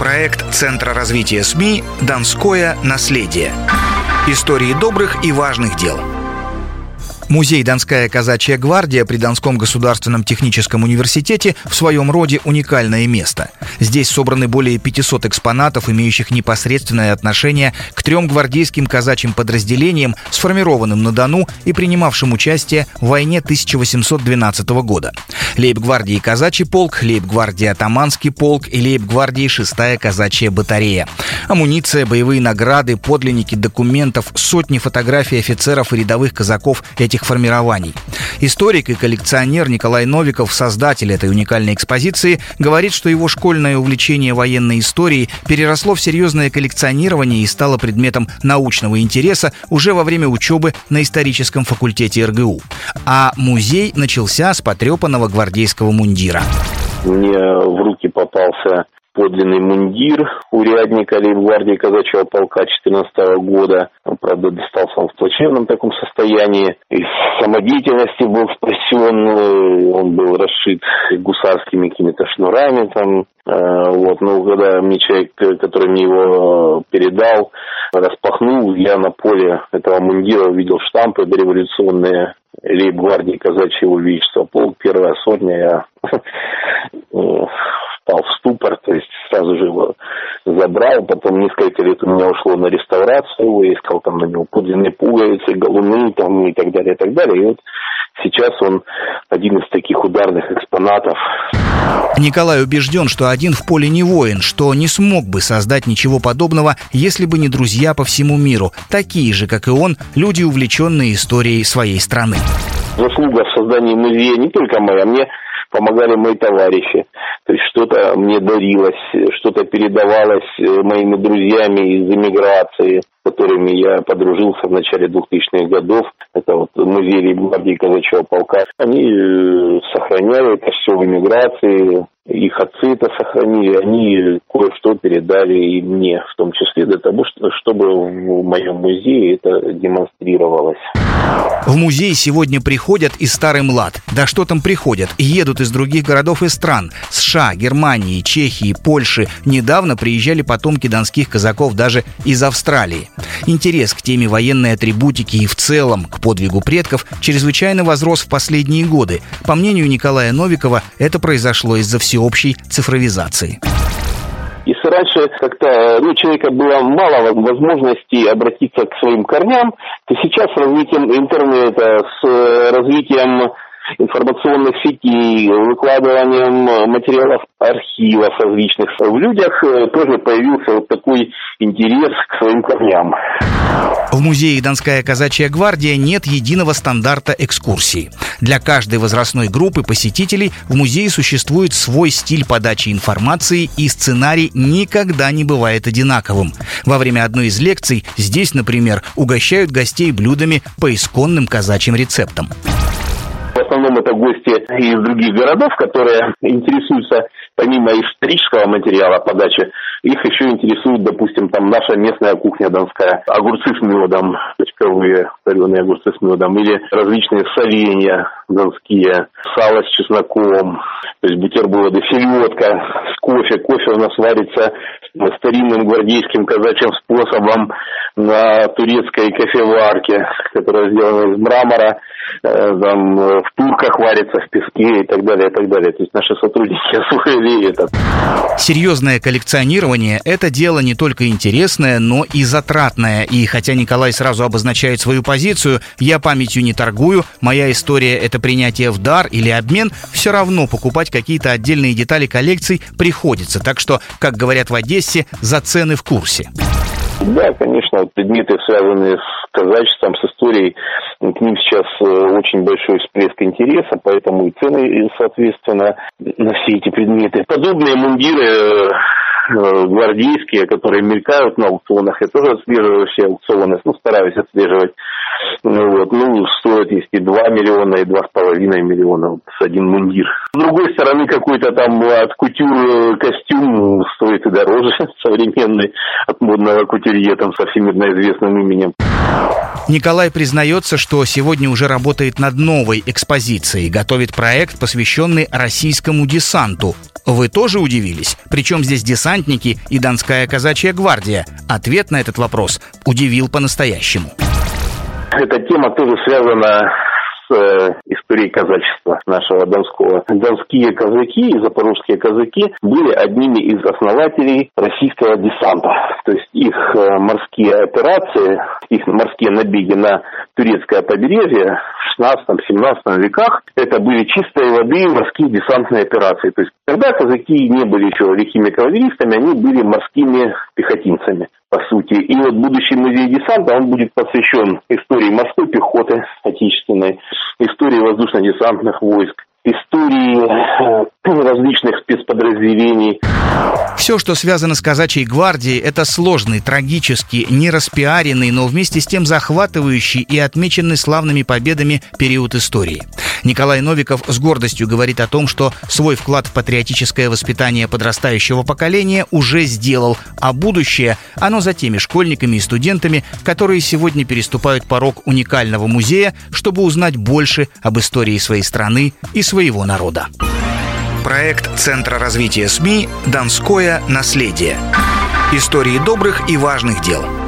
Проект Центра развития СМИ «Донское наследие». Истории добрых и важных дел – Музей «Донская казачья гвардия» при Донском государственном техническом университете в своем роде уникальное место. Здесь собраны более 500 экспонатов, имеющих непосредственное отношение к трем гвардейским казачьим подразделениям, сформированным на Дону и принимавшим участие в войне 1812 года. Лейб-гвардии казачий полк, лейб-гвардии атаманский полк и лейб-гвардии шестая казачья батарея. Амуниция, боевые награды, подлинники документов, сотни фотографий офицеров и рядовых казаков этих этих формирований. Историк и коллекционер Николай Новиков, создатель этой уникальной экспозиции, говорит, что его школьное увлечение военной историей переросло в серьезное коллекционирование и стало предметом научного интереса уже во время учебы на историческом факультете РГУ. А музей начался с потрепанного гвардейского мундира. Мне в руки попался подлинный мундир урядника лейб-гвардии казачьего полка 14 года. Правда, достался он в плачевном таком состоянии. Из самодеятельности был спасен, он был расшит гусарскими какими-то шнурами там. Э, вот, но когда мне человек, который мне его передал, распахнул, я на поле этого мундира увидел штампы дореволюционные лейб-гвардии казачьего величества. Полк, первая сотня. Я э, впал в ступор, то есть сразу же его забрал, потом несколько лет у меня ушло на реставрацию я искал там на него подлинные пуговицы, галуны там и так далее, и так далее. И вот сейчас он один из таких ударных экспонатов. Николай убежден, что один в поле не воин, что не смог бы создать ничего подобного, если бы не друзья по всему миру, такие же, как и он, люди, увлеченные историей своей страны. Заслуга в создании музея не только моя, мне помогали мои товарищи. То есть что-то мне дарилось, что-то передавалось э, моими друзьями из эмиграции, с которыми я подружился в начале 2000-х годов. Это вот музей гвардии казачьего полка. Они э, сохраняли это все в эмиграции, их отцы это сохранили, они кое-что передали и мне, в том числе для того, чтобы в моем музее это демонстрировалось. В музей сегодня приходят и старый млад. Да что там приходят? Едут из других городов и стран. США, Германии, Чехии, Польши. Недавно приезжали потомки донских казаков даже из Австралии. Интерес к теме военной атрибутики и в целом к подвигу предков чрезвычайно возрос в последние годы. По мнению Николая Новикова, это произошло из-за всеобщей цифровизации. Если раньше как-то ну, у человека было мало возможностей обратиться к своим корням, то сейчас с развитием интернета, с э, развитием информационных сетей, выкладыванием материалов архивов различных. В людях э, тоже появился вот такой интерес к своим корням. В музее «Донская казачья гвардия» нет единого стандарта экскурсии. Для каждой возрастной группы посетителей в музее существует свой стиль подачи информации, и сценарий никогда не бывает одинаковым. Во время одной из лекций здесь, например, угощают гостей блюдами по исконным казачьим рецептам. Основном это гости из других городов, которые интересуются помимо исторического материала подачи, их еще интересует, допустим, там наша местная кухня донская, огурцы с медом, точковые соленые огурцы с медом, или различные соленья донские, сало с чесноком, то есть бутерброды, селедка с кофе. Кофе у нас варится старинным гвардейским казачьим способом на турецкой кофеварке, которая сделана из мрамора, э, там в турках варится в песке и так далее, и так далее. То есть наши сотрудники освоили это. Серьезное коллекционирование – это дело не только интересное, но и затратное. И хотя Николай сразу обозначает свою позицию, я памятью не торгую, моя история – это принятие в дар или обмен, все равно покупать какие-то отдельные детали коллекций приходится. Так что, как говорят в Одессе, за цены в курсе. Да, конечно, предметы, связанные с казачеством, с историей, к ним сейчас э, очень большой всплеск интереса, поэтому и цены, соответственно, на все эти предметы. Подобные мундиры э, гвардейские, которые мелькают на аукционах, я тоже отслеживаю все аукционы, ну, стараюсь отслеживать. Ну, вот, ну, стоит, если 2 миллиона и 2,5 миллиона вот, один мундир. С другой стороны, какой-то там от кутюр костюм стоит и дороже современный от модного кутюрье там со всемирно известным именем. Николай признается, что сегодня уже работает над новой экспозицией, готовит проект, посвященный российскому десанту. Вы тоже удивились? Причем здесь десантники и Донская казачья гвардия? Ответ на этот вопрос удивил по-настоящему. Эта тема тоже связана Э, истории казачества нашего Донского. Донские казаки и запорожские казаки были одними из основателей российского десанта. То есть их э, морские операции, их морские набеги на турецкое побережье в 16-17 веках, это были чистой воды морские десантные операции. То есть когда казаки не были еще лихими кавалеристами, они были морскими пехотинцами сути. И вот будущий музей десанта, он будет посвящен истории морской пехоты отечественной, истории воздушно-десантных войск, истории э, различных спецподразделений. Все, что связано с казачьей гвардией, это сложный, трагический, не распиаренный, но вместе с тем захватывающий и отмеченный славными победами период истории. Николай Новиков с гордостью говорит о том, что свой вклад в патриотическое воспитание подрастающего поколения уже сделал, а будущее, оно за теми школьниками и студентами, которые сегодня переступают порог уникального музея, чтобы узнать больше об истории своей страны и своего народа. Проект Центра развития СМИ «Донское наследие». Истории добрых и важных дел –